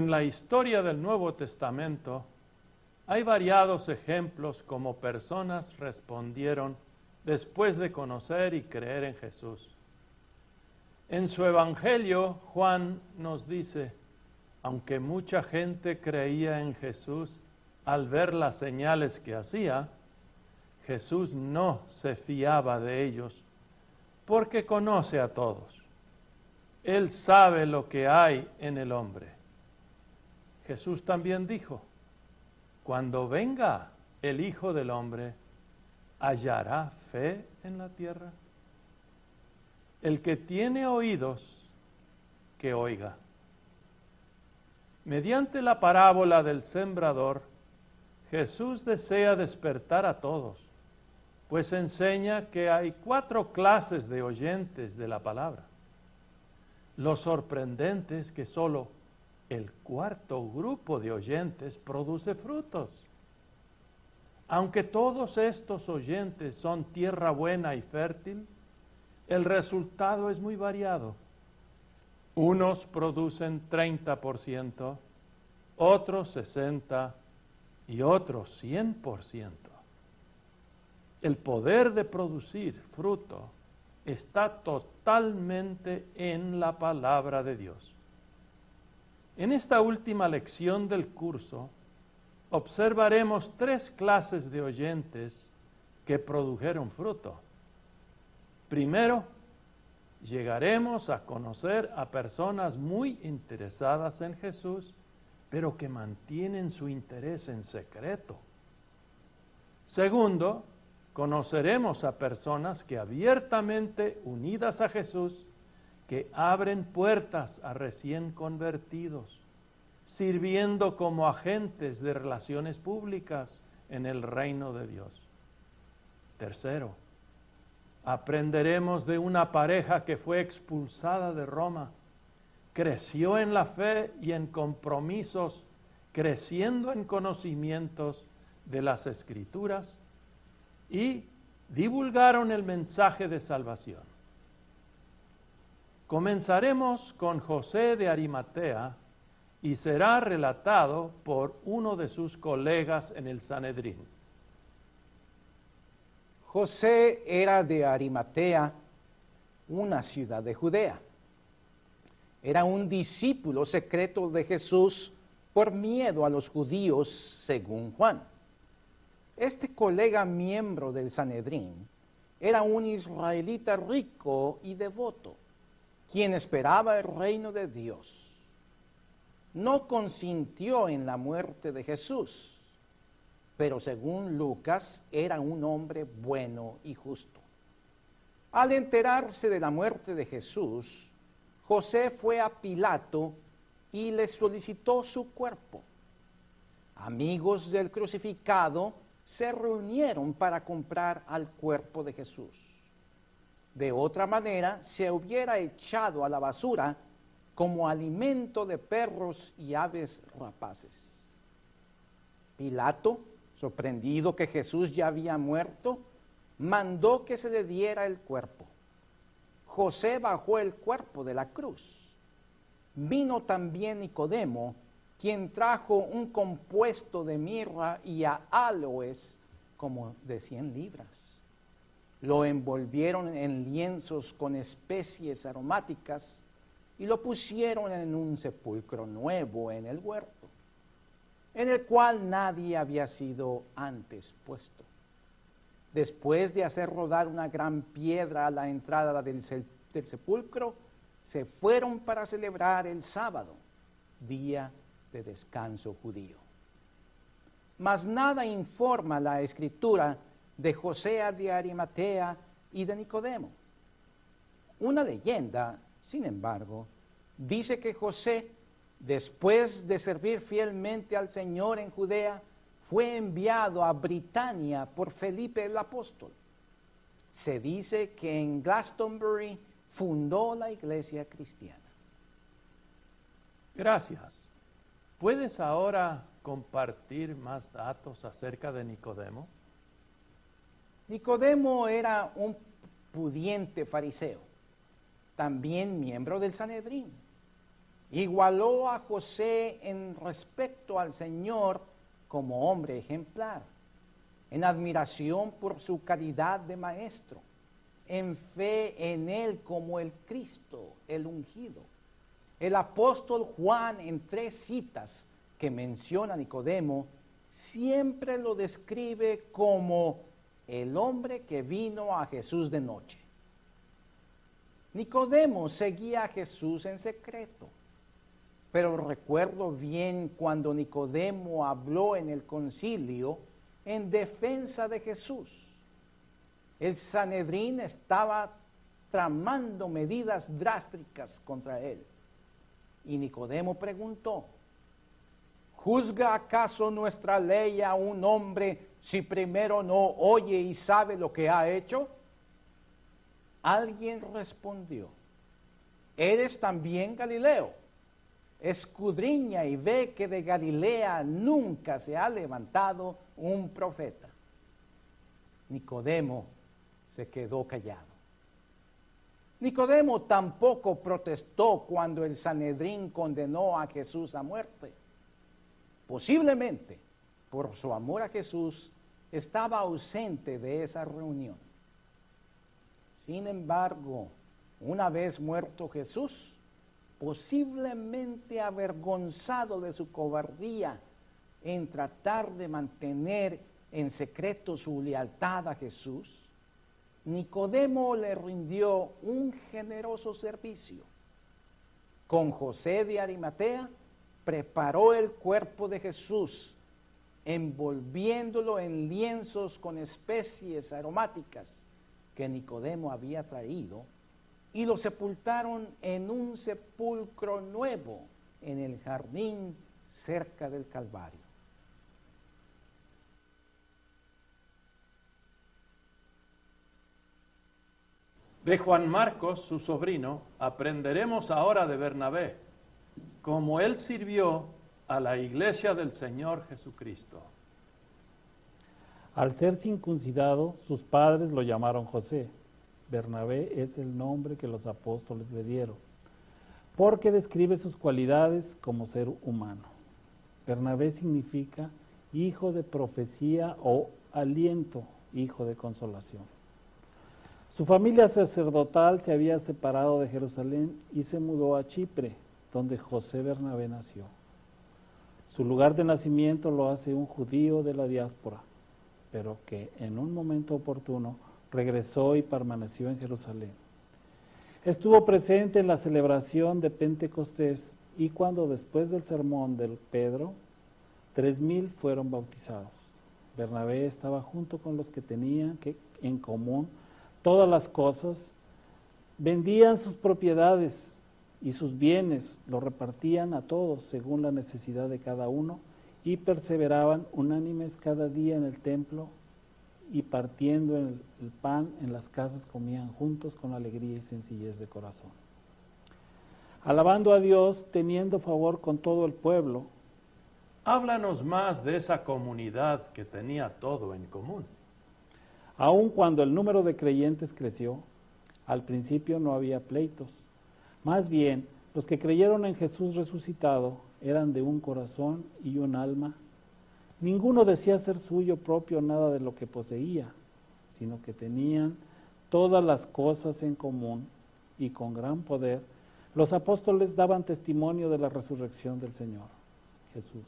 En la historia del Nuevo Testamento hay variados ejemplos como personas respondieron después de conocer y creer en Jesús. En su Evangelio, Juan nos dice, aunque mucha gente creía en Jesús al ver las señales que hacía, Jesús no se fiaba de ellos porque conoce a todos. Él sabe lo que hay en el hombre. Jesús también dijo, cuando venga el Hijo del Hombre, ¿hallará fe en la tierra? El que tiene oídos, que oiga. Mediante la parábola del sembrador, Jesús desea despertar a todos, pues enseña que hay cuatro clases de oyentes de la palabra. Lo sorprendente es que solo el cuarto grupo de oyentes produce frutos. Aunque todos estos oyentes son tierra buena y fértil, el resultado es muy variado. Unos producen 30%, otros 60% y otros 100%. El poder de producir fruto está totalmente en la palabra de Dios. En esta última lección del curso observaremos tres clases de oyentes que produjeron fruto. Primero, llegaremos a conocer a personas muy interesadas en Jesús, pero que mantienen su interés en secreto. Segundo, conoceremos a personas que abiertamente unidas a Jesús que abren puertas a recién convertidos, sirviendo como agentes de relaciones públicas en el reino de Dios. Tercero, aprenderemos de una pareja que fue expulsada de Roma, creció en la fe y en compromisos, creciendo en conocimientos de las escrituras y divulgaron el mensaje de salvación. Comenzaremos con José de Arimatea y será relatado por uno de sus colegas en el Sanedrín. José era de Arimatea, una ciudad de Judea. Era un discípulo secreto de Jesús por miedo a los judíos, según Juan. Este colega miembro del Sanedrín era un israelita rico y devoto quien esperaba el reino de Dios, no consintió en la muerte de Jesús, pero según Lucas era un hombre bueno y justo. Al enterarse de la muerte de Jesús, José fue a Pilato y le solicitó su cuerpo. Amigos del crucificado se reunieron para comprar al cuerpo de Jesús. De otra manera, se hubiera echado a la basura como alimento de perros y aves rapaces. Pilato, sorprendido que Jesús ya había muerto, mandó que se le diera el cuerpo. José bajó el cuerpo de la cruz. Vino también Nicodemo, quien trajo un compuesto de mirra y a aloes como de cien libras lo envolvieron en lienzos con especies aromáticas y lo pusieron en un sepulcro nuevo en el huerto, en el cual nadie había sido antes puesto. Después de hacer rodar una gran piedra a la entrada del, sepulcro, se fueron para celebrar el sábado, día de descanso judío. Mas nada informa la escritura de José de Arimatea y de Nicodemo. Una leyenda, sin embargo, dice que José, después de servir fielmente al Señor en Judea, fue enviado a Britania por Felipe el apóstol. Se dice que en Glastonbury fundó la iglesia cristiana. Gracias. ¿Puedes ahora compartir más datos acerca de Nicodemo? Nicodemo era un pudiente fariseo, también miembro del Sanedrín. igualó a José en respecto al Señor como hombre ejemplar, en admiración por su calidad de maestro, en fe en él como el Cristo, el ungido. El apóstol Juan en tres citas que menciona Nicodemo, siempre lo describe como el hombre que vino a Jesús de noche. Nicodemo seguía a Jesús en secreto pero recuerdo bien cuando Nicodemo habló en el concilio en defensa de Jesús. El Sanedrín estaba tramando medidas drásticas contra él. Y Nicodemo preguntó, ¿juzga acaso nuestra ley a un hombre si primero no oye y sabe lo que ha hecho? Alguien respondió, ¿eres también Galileo? escudriña y ve que de Galilea nunca se ha levantado un profeta. Nicodemo se quedó callado. Nicodemo tampoco protestó cuando el Sanedrín condenó a Jesús a muerte. Posiblemente, por su amor a Jesús, estaba ausente de esa reunión. Sin embargo, una vez muerto Jesús, posiblemente avergonzado de su cobardía en tratar de mantener en secreto su lealtad a Jesús, Nicodemo le rindió un generoso servicio. Con José de Arimatea preparó el cuerpo de Jesús, envolviéndolo en lienzos con especies aromáticas que Nicodemo había traído y lo sepultaron en un sepulcro nuevo en el jardín cerca del Calvario. De Juan Marcos, su sobrino, aprenderemos ahora de Bernabé, como él sirvió a la iglesia del Señor Jesucristo. Al ser circuncidado, sus padres lo llamaron José Bernabé es el nombre que los apóstoles le dieron, porque describe sus cualidades como ser humano. Bernabé significa hijo de profecía o aliento, hijo de consolación. Su familia sacerdotal se había separado de Jerusalén y se mudó a Chipre, donde José Bernabé nació. Su lugar de nacimiento lo hace un judío de la diáspora, pero que en un momento oportuno regresó y permaneció en Jerusalén. Estuvo presente en la celebración de Pentecostés y cuando después del sermón del Pedro, tres mil fueron bautizados. Bernabé estaba junto con los que tenían que, en común todas las cosas, vendían sus propiedades y sus bienes, los repartían a todos según la necesidad de cada uno y perseveraban unánimes cada día en el templo y partiendo el, el pan en las casas comían juntos con alegría y sencillez de corazón. Alabando a Dios, teniendo favor con todo el pueblo. Háblanos más de esa comunidad que tenía todo en común. Aun cuando el número de creyentes creció, al principio no había pleitos. Más bien, los que creyeron en Jesús resucitado eran de un corazón y un alma Ninguno decía ser suyo propio nada de lo que poseía, sino que tenían todas las cosas en común y con gran poder los apóstoles daban testimonio de la resurrección del Señor Jesús.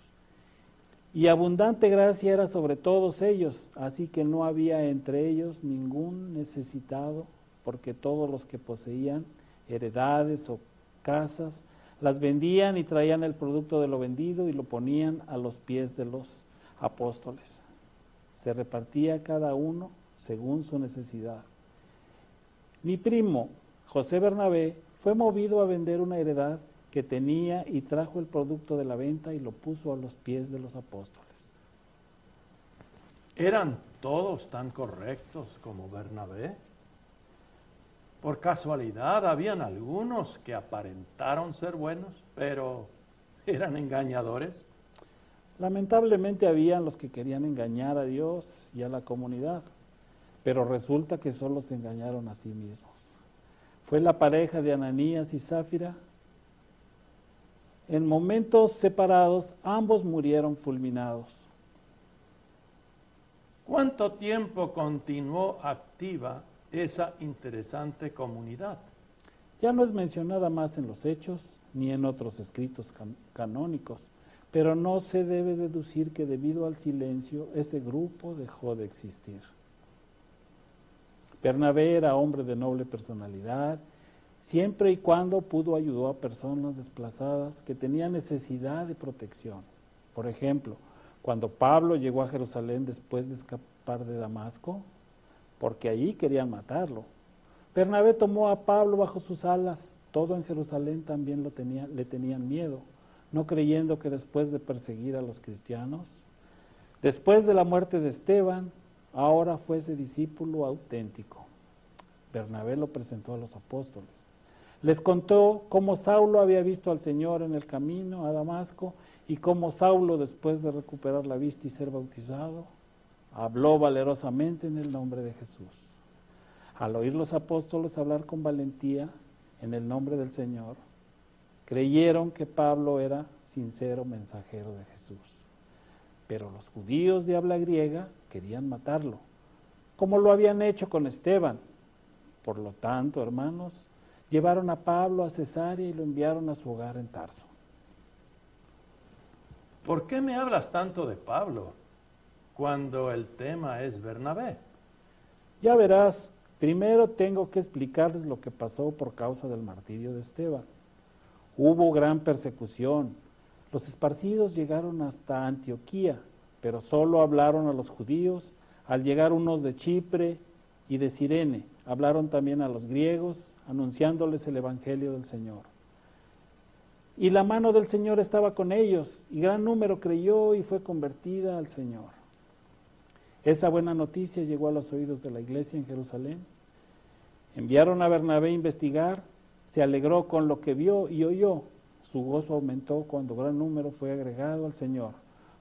Y abundante gracia era sobre todos ellos, así que no había entre ellos ningún necesitado, porque todos los que poseían heredades o casas, las vendían y traían el producto de lo vendido y lo ponían a los pies de los apóstoles. Se repartía cada uno según su necesidad. Mi primo, José Bernabé, fue movido a vender una heredad que tenía y trajo el producto de la venta y lo puso a los pies de los apóstoles. ¿Eran todos tan correctos como Bernabé? Por casualidad habían algunos que aparentaron ser buenos, pero eran engañadores. Lamentablemente habían los que querían engañar a Dios y a la comunidad, pero resulta que solo se engañaron a sí mismos. Fue la pareja de Ananías y Záfira en momentos separados, ambos murieron fulminados. ¿Cuánto tiempo continuó activa esa interesante comunidad? Ya no es mencionada más en los hechos ni en otros escritos canónicos, pero no se debe deducir que debido al silencio ese grupo dejó de existir. Bernabé era hombre de noble personalidad, siempre y cuando pudo ayudó a personas desplazadas que tenían necesidad de protección. Por ejemplo, cuando Pablo llegó a Jerusalén después de escapar de Damasco, porque allí querían matarlo. Bernabé tomó a Pablo bajo sus alas, todo en Jerusalén también le tenían miedo, no creyendo que después de perseguir a los cristianos, después de la muerte de Esteban, ahora fuese discípulo auténtico. Bernabé lo presentó a los apóstoles. Les contó cómo Saulo había visto al Señor en el camino a Damasco y cómo Saulo, después de recuperar la vista y ser bautizado, habló valerosamente en el nombre de Jesús. Al oír los apóstoles hablar con valentía en el nombre del Señor, creyeron que Pablo era sincero mensajero de Jesús. Pero los judíos de habla griega querían matarlo, como lo habían hecho con Esteban. Por lo tanto, hermanos, llevaron a Pablo a Cesarea y lo enviaron a su hogar en Tarso. ¿Por qué me hablas tanto de Pablo cuando el tema es Bernabé? Ya verás, primero tengo que explicarles lo que pasó por causa del martirio de Esteban. Hubo gran persecución. Los esparcidos llegaron hasta Antioquía, pero solo hablaron a los judíos. Al llegar unos de Chipre y de Sirene, hablaron también a los griegos, anunciándoles el Evangelio del Señor. Y la mano del Señor estaba con ellos, y gran número creyó y fue convertida al Señor. Esa buena noticia llegó a los oídos de la iglesia en Jerusalén. Enviaron a Bernabé a investigar, se alegró con lo que vio y oyó. Su gozo aumentó cuando gran número fue agregado al Señor,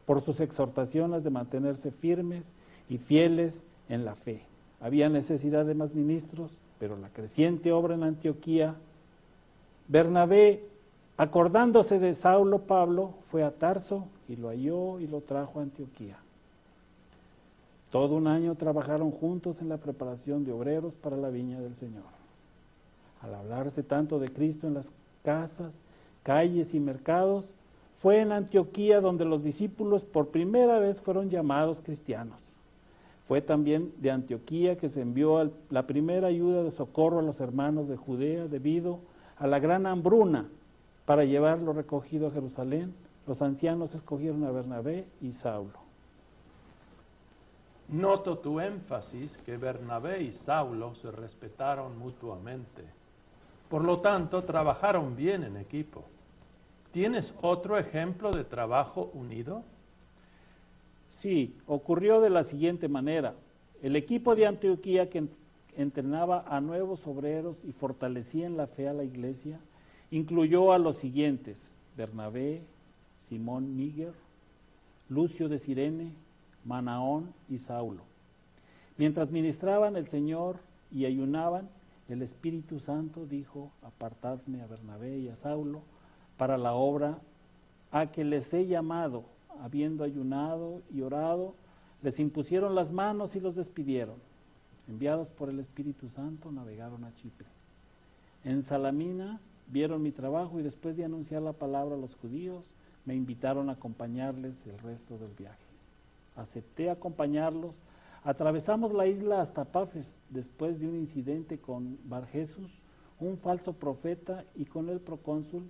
por sus exhortaciones de mantenerse firmes y fieles en la fe. Había necesidad de más ministros, pero la creciente obra en Antioquía, Bernabé Acordándose de Saulo, Pablo fue a Tarso y lo halló y lo trajo a Antioquía. Todo un año trabajaron juntos en la preparación de obreros para la viña del Señor. Al hablarse tanto de Cristo en las casas, calles y mercados, fue en Antioquía donde los discípulos por primera vez fueron llamados cristianos. Fue también de Antioquía que se envió la primera ayuda de socorro a los hermanos de Judea debido a la gran hambruna para llevarlo recogido a Jerusalén, los ancianos escogieron a Bernabé y Saulo. Noto tu énfasis que Bernabé y Saulo se respetaron mutuamente. Por lo tanto, trabajaron bien en equipo. ¿Tienes otro ejemplo de trabajo unido? Sí, ocurrió de la siguiente manera. El equipo de Antioquía que entrenaba a nuevos obreros y fortalecía en la fe a la iglesia, Incluyó a los siguientes, Bernabé, Simón Níger, Lucio de Sirene, Manaón y Saulo. Mientras ministraban el Señor y ayunaban, el Espíritu Santo dijo, apartadme a Bernabé y a Saulo para la obra a que les he llamado, habiendo ayunado y orado, les impusieron las manos y los despidieron. Enviados por el Espíritu Santo, navegaron a Chipre. En Salamina vieron mi trabajo y después de anunciar la palabra a los judíos, me invitaron a acompañarles el resto del viaje. Acepté acompañarlos. Atravesamos la isla hasta Pafes después de un incidente con Barjesus, un falso profeta, y con el procónsul.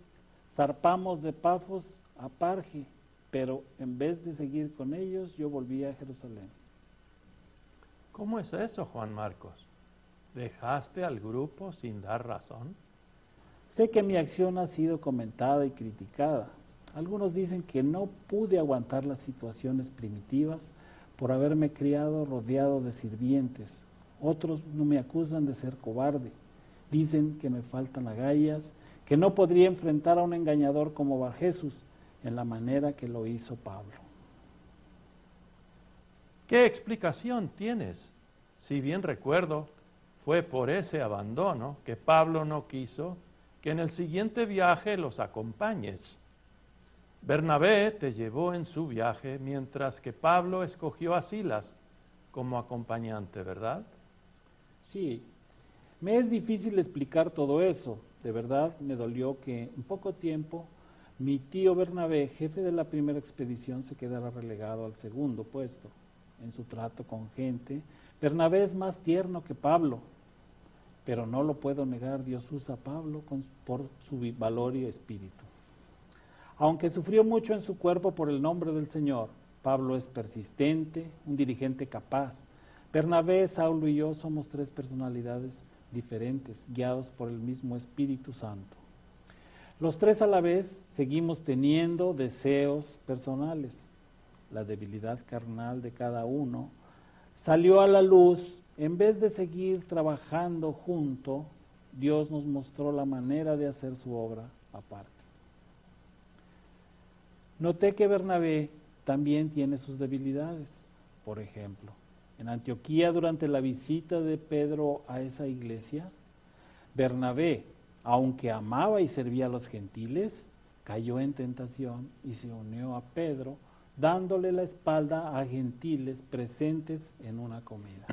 Zarpamos de Pafos a Parge, pero en vez de seguir con ellos, yo volví a Jerusalén. ¿Cómo es eso, Juan Marcos? ¿Dejaste al grupo sin dar razón? Sé que mi acción ha sido comentada y criticada. Algunos dicen que no pude aguantar las situaciones primitivas por haberme criado rodeado de sirvientes. Otros no me acusan de ser cobarde. Dicen que me faltan agallas, que no podría enfrentar a un engañador como Bar Jesús en la manera que lo hizo Pablo. ¿Qué explicación tienes? Si bien recuerdo, fue por ese abandono que Pablo no quiso que en el siguiente viaje los acompañes. Bernabé te llevó en su viaje mientras que Pablo escogió a Silas como acompañante, ¿verdad? Sí, me es difícil explicar todo eso. De verdad me dolió que en poco tiempo mi tío Bernabé, jefe de la primera expedición, se quedara relegado al segundo puesto en su trato con gente. Bernabé es más tierno que Pablo, pero no lo puedo negar, Dios usa a Pablo por su valor y espíritu. Aunque sufrió mucho en su cuerpo por el nombre del Señor, Pablo es persistente, un dirigente capaz. Bernabé, Saulo y yo somos tres personalidades diferentes, guiados por el mismo Espíritu Santo. Los tres a la vez seguimos teniendo deseos personales. La debilidad carnal de cada uno salió a la luz. En vez de seguir trabajando junto, Dios nos mostró la manera de hacer su obra aparte. Noté que Bernabé también tiene sus debilidades. Por ejemplo, en Antioquía durante la visita de Pedro a esa iglesia, Bernabé, aunque amaba y servía a los gentiles, cayó en tentación y se unió a Pedro, dándole la espalda a gentiles presentes en una comida.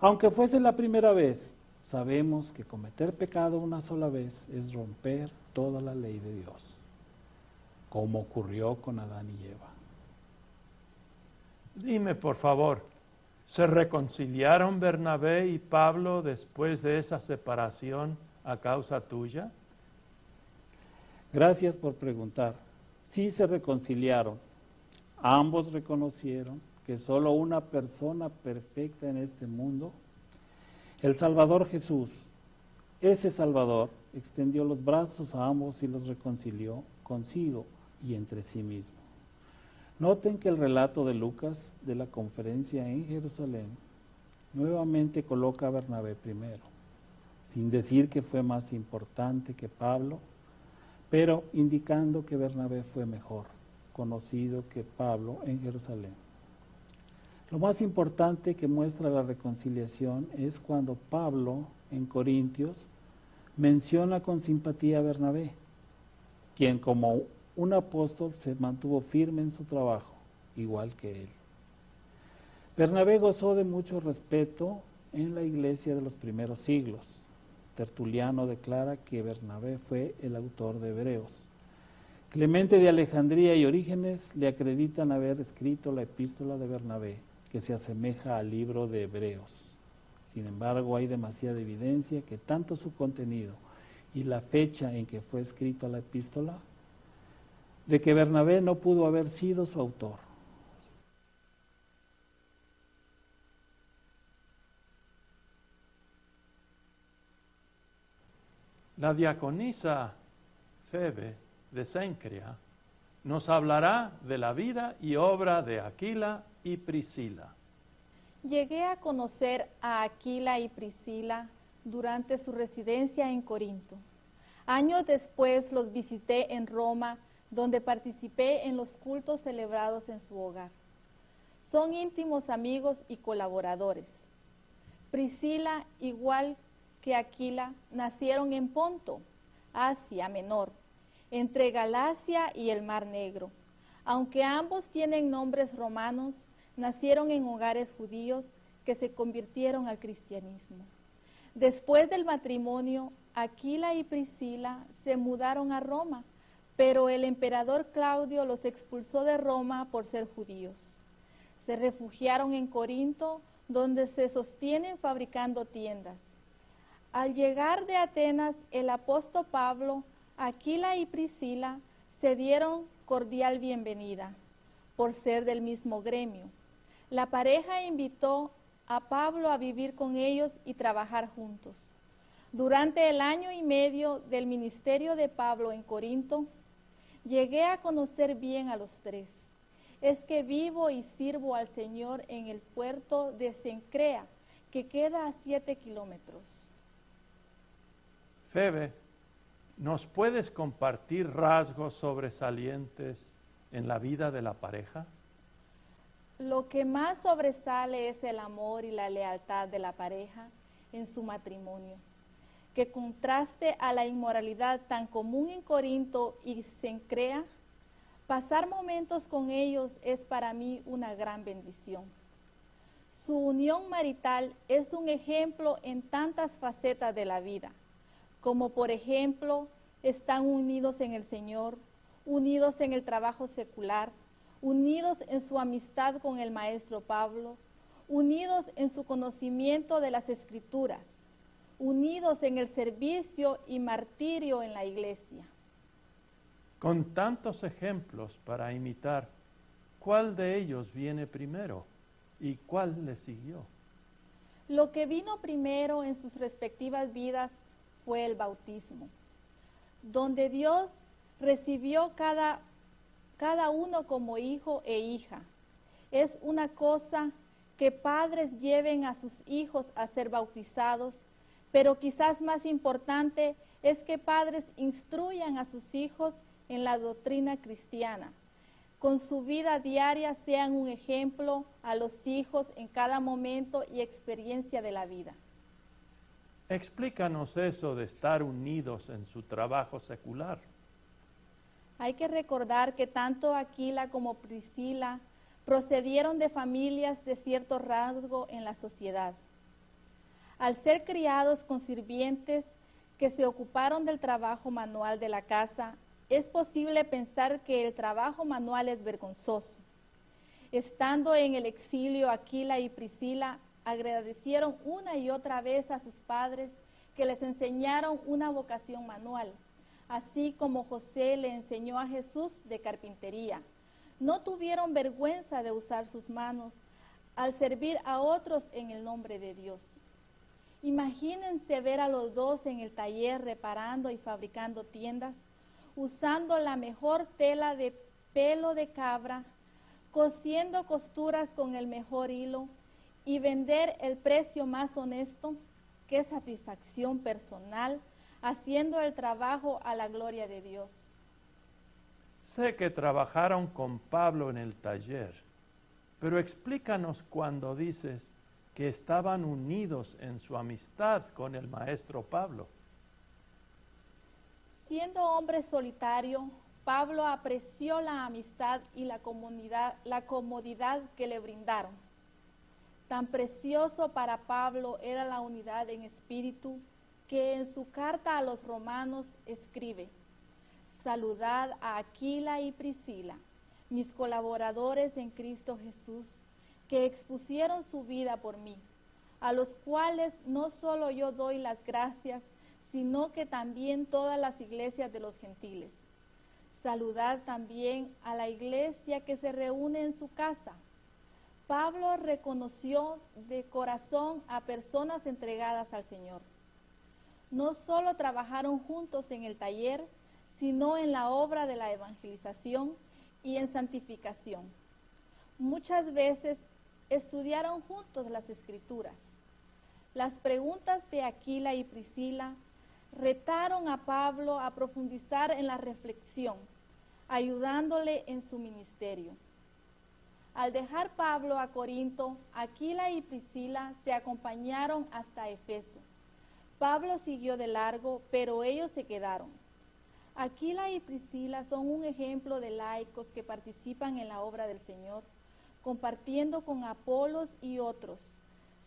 Aunque fuese la primera vez, sabemos que cometer pecado una sola vez es romper toda la ley de Dios, como ocurrió con Adán y Eva. Dime, por favor, ¿se reconciliaron Bernabé y Pablo después de esa separación a causa tuya? Gracias por preguntar. Sí se reconciliaron. Ambos reconocieron que solo una persona perfecta en este mundo, el Salvador Jesús, ese Salvador extendió los brazos a ambos y los reconcilió consigo y entre sí mismo. Noten que el relato de Lucas de la conferencia en Jerusalén nuevamente coloca a Bernabé primero, sin decir que fue más importante que Pablo, pero indicando que Bernabé fue mejor conocido que Pablo en Jerusalén. Lo más importante que muestra la reconciliación es cuando Pablo en Corintios menciona con simpatía a Bernabé, quien como un apóstol se mantuvo firme en su trabajo, igual que él. Bernabé gozó de mucho respeto en la iglesia de los primeros siglos. Tertuliano declara que Bernabé fue el autor de Hebreos. Clemente de Alejandría y Orígenes le acreditan haber escrito la epístola de Bernabé, que se asemeja al libro de Hebreos. Sin embargo, hay demasiada evidencia que tanto su contenido y la fecha en que fue escrita la epístola de que Bernabé no pudo haber sido su autor. La diaconisa Febe de Sencria nos hablará de la vida y obra de Aquila y Priscila. Llegué a conocer a Aquila y Priscila durante su residencia en Corinto. Años después los visité en Roma donde participé en los cultos celebrados en su hogar. Son íntimos amigos y colaboradores. Priscila, igual que Aquila, nacieron en Ponto, Asia Menor, entre Galacia y el Mar Negro. Aunque ambos tienen nombres romanos, nacieron en hogares judíos que se convirtieron al cristianismo. Después del matrimonio, Aquila y Priscila se mudaron a Roma pero el emperador Claudio los expulsó de Roma por ser judíos. Se refugiaron en Corinto, donde se sostienen fabricando tiendas. Al llegar de Atenas, el apóstol Pablo, Aquila y Priscila se dieron cordial bienvenida por ser del mismo gremio. La pareja invitó a Pablo a vivir con ellos y trabajar juntos. Durante el año y medio del ministerio de Pablo en Corinto, Llegué a conocer bien a los tres. Es que vivo y sirvo al Señor en el puerto de Sencrea, que queda a siete kilómetros. Febe, ¿nos puedes compartir rasgos sobresalientes en la vida de la pareja? Lo que más sobresale es el amor y la lealtad de la pareja en su matrimonio que contraste a la inmoralidad tan común en Corinto y Sencrea, Pasar momentos con ellos es para mí una gran bendición. Su unión marital es un ejemplo en tantas facetas de la vida, como por ejemplo están unidos en el Señor, unidos en el trabajo secular, unidos en su amistad con el maestro Pablo, unidos en su conocimiento de las escrituras, unidos en el servicio y martirio en la iglesia. Con tantos ejemplos para imitar, ¿cuál de ellos viene primero y cuál le siguió? Lo que vino primero en sus respectivas vidas fue el bautismo, donde Dios recibió cada, cada uno como hijo e hija. Es una cosa que padres lleven a sus hijos a ser bautizados, pero quizás más importante es que padres instruyan a sus hijos en la doctrina cristiana. Con su vida diaria sean un ejemplo a los hijos en cada momento y experiencia de la vida. Explícanos eso de estar unidos en su trabajo secular. Hay que recordar que tanto Aquila como Priscila procedieron de familias de cierto rasgo en la sociedad. Al ser criados con sirvientes que se ocuparon del trabajo manual de la casa, es posible pensar que el trabajo manual es vergonzoso. Estando en el exilio, Aquila y Priscila agradecieron una y otra vez a sus padres que les enseñaron una vocación manual, así como José le enseñó a Jesús de carpintería. No tuvieron vergüenza de usar sus manos al servir a otros en el nombre de Dios. Imagínense ver a los dos en el taller reparando y fabricando tiendas, usando la mejor tela de pelo de cabra, cosiendo costuras con el mejor hilo y vender el precio más honesto. Qué satisfacción personal haciendo el trabajo a la gloria de Dios. Sé que trabajaron con Pablo en el taller, pero explícanos cuando dices que estaban unidos en su amistad con el maestro Pablo. Siendo hombre solitario, Pablo apreció la amistad y la, la comodidad que le brindaron. Tan precioso para Pablo era la unidad en espíritu que en su carta a los romanos escribe, saludad a Aquila y Priscila, mis colaboradores en Cristo Jesús, que expusieron su vida por mí, a los cuales no solo yo doy las gracias, sino que también todas las iglesias de los gentiles. Saludad también a la iglesia que se reúne en su casa. Pablo reconoció de corazón a personas entregadas al Señor. No solo trabajaron juntos en el taller, sino en la obra de la evangelización y en santificación. Muchas veces estudiaron juntos las escrituras. Las preguntas de Aquila y Priscila retaron a Pablo a profundizar en la reflexión, ayudándole en su ministerio. Al dejar Pablo a Corinto, Aquila y Priscila se acompañaron hasta Efeso. Pablo siguió de largo, pero ellos se quedaron. Aquila y Priscila son un ejemplo de laicos que participan en la obra del Señor, compartiendo con Apolos y otros,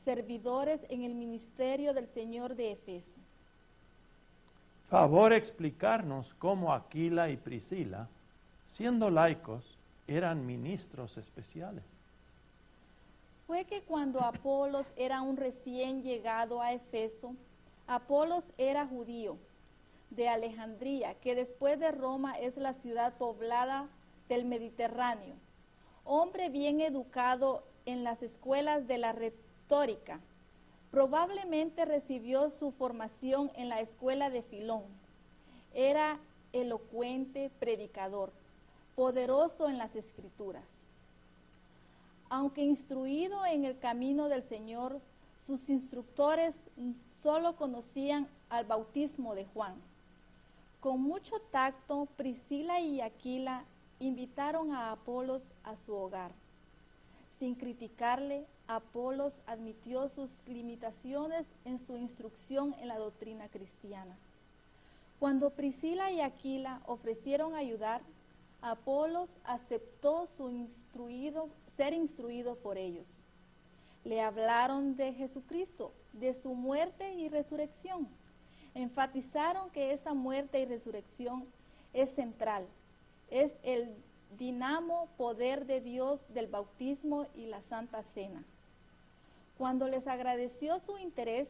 servidores en el ministerio del Señor de Efeso. Favor explicarnos cómo Aquila y Priscila, siendo laicos, eran ministros especiales. Fue que cuando Apolos era un recién llegado a Efeso, Apolos era judío de Alejandría, que después de Roma es la ciudad poblada del Mediterráneo. Hombre bien educado en las escuelas de la retórica. Probablemente recibió su formación en la escuela de Filón. Era elocuente predicador, poderoso en las escrituras. Aunque instruido en el camino del Señor, sus instructores solo conocían al bautismo de Juan. Con mucho tacto, Priscila y Aquila invitaron a Apolos a su hogar. Sin criticarle, Apolos admitió sus limitaciones en su instrucción en la doctrina cristiana. Cuando Priscila y Aquila ofrecieron ayudar, Apolos aceptó ser instruido por ellos. Le hablaron de Jesucristo, de su muerte y resurrección. Enfatizaron que esa muerte y resurrección es central, es el dinamo poder de Dios del bautismo y la Santa Cena. Cuando les agradeció su interés,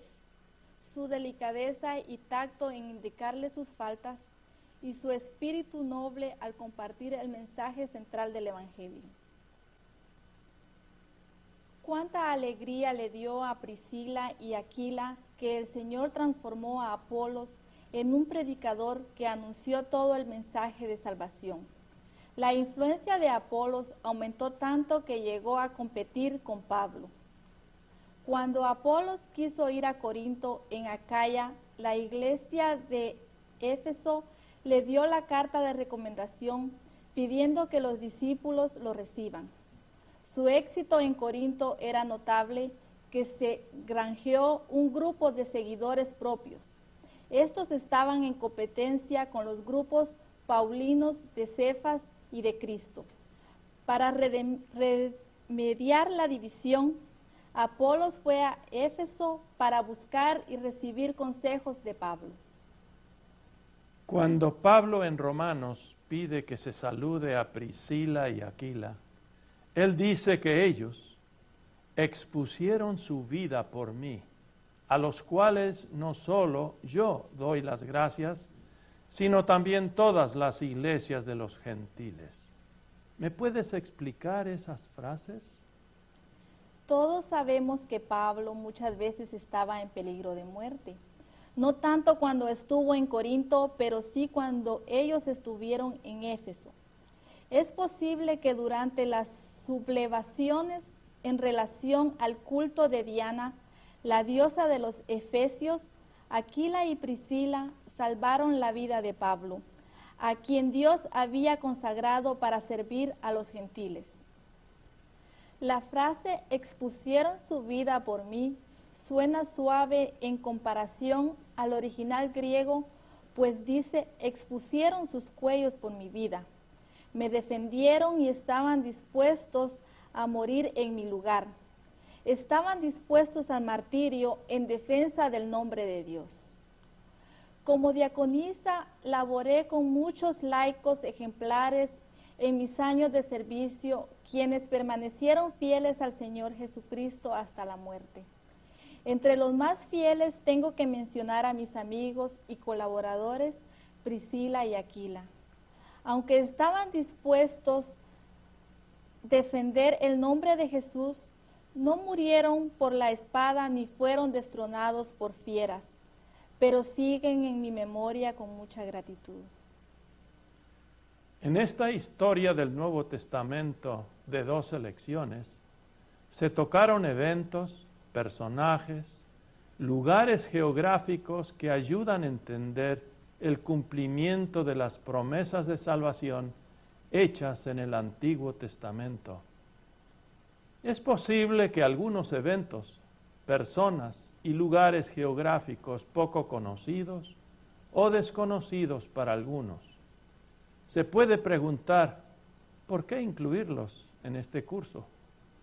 su delicadeza y tacto en indicarle sus faltas y su espíritu noble al compartir el mensaje central del Evangelio. Cuánta alegría le dio a Priscila y Aquila que el Señor transformó a Apolos en un predicador que anunció todo el mensaje de salvación. La influencia de Apolos aumentó tanto que llegó a competir con Pablo. Cuando Apolos quiso ir a Corinto, en Acaya, la iglesia de Éfeso le dio la carta de recomendación pidiendo que los discípulos lo reciban. Su éxito en Corinto era notable que se granjeó un grupo de seguidores propios. Estos estaban en competencia con los grupos paulinos de Cefas y de Cristo. Para remediar la división, Apolos fue a Éfeso para buscar y recibir consejos de Pablo. Cuando Pablo en Romanos pide que se salude a Priscila y Aquila, él dice que ellos expusieron su vida por mí, a los cuales no solo yo doy las gracias, sino también todas las iglesias de los gentiles. ¿Me puedes explicar esas frases? Todos sabemos que Pablo muchas veces estaba en peligro de muerte. No tanto cuando estuvo en Corinto, pero sí cuando ellos estuvieron en Éfeso. Es posible que durante las sublevaciones en relación al culto de Diana, la diosa de los Efesios, Aquila y Priscila salvaron la vida de Pablo, a quien Dios había consagrado para servir a los gentiles. La frase expusieron su vida por mí suena suave en comparación al original griego, pues dice expusieron sus cuellos por mi vida. Me defendieron y estaban dispuestos a morir en mi lugar. Estaban dispuestos al martirio en defensa del nombre de Dios. Como diaconisa laboré con muchos laicos ejemplares en mis años de servicio, quienes permanecieron fieles al Señor Jesucristo hasta la muerte. Entre los más fieles tengo que mencionar a mis amigos y colaboradores Priscila y Aquila. Aunque estaban dispuestos a defender el nombre de Jesús, no murieron por la espada ni fueron destronados por fieras, pero siguen en mi memoria con mucha gratitud. En esta historia del Nuevo Testamento de dos elecciones, se tocaron eventos, personajes, lugares geográficos que ayudan a entender el cumplimiento de las promesas de salvación hechas en el Antiguo Testamento. Es posible que algunos eventos, personas y lugares geográficos poco conocidos o desconocidos para algunos se puede preguntar, ¿por qué incluirlos en este curso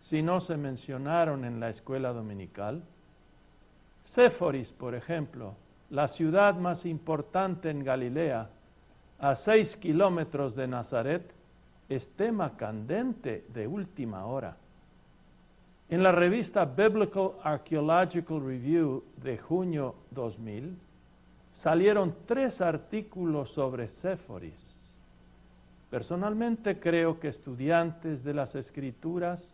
si no se mencionaron en la escuela dominical? Séforis, por ejemplo, la ciudad más importante en Galilea, a seis kilómetros de Nazaret, es tema candente de última hora. En la revista Biblical Archaeological Review de junio 2000 salieron tres artículos sobre Séforis Personalmente creo que estudiantes de las escrituras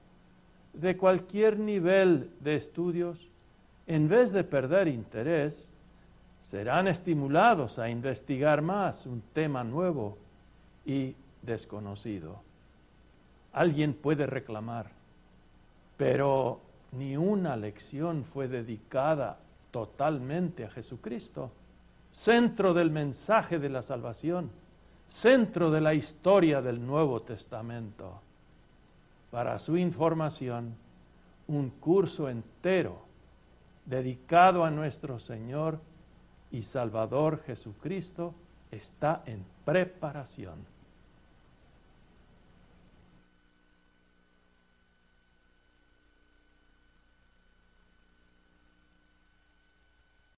de cualquier nivel de estudios, en vez de perder interés, serán estimulados a investigar más un tema nuevo y desconocido. Alguien puede reclamar, pero ni una lección fue dedicada totalmente a Jesucristo, centro del mensaje de la salvación centro de la historia del Nuevo Testamento. Para su información, un curso entero dedicado a nuestro Señor y Salvador Jesucristo está en preparación.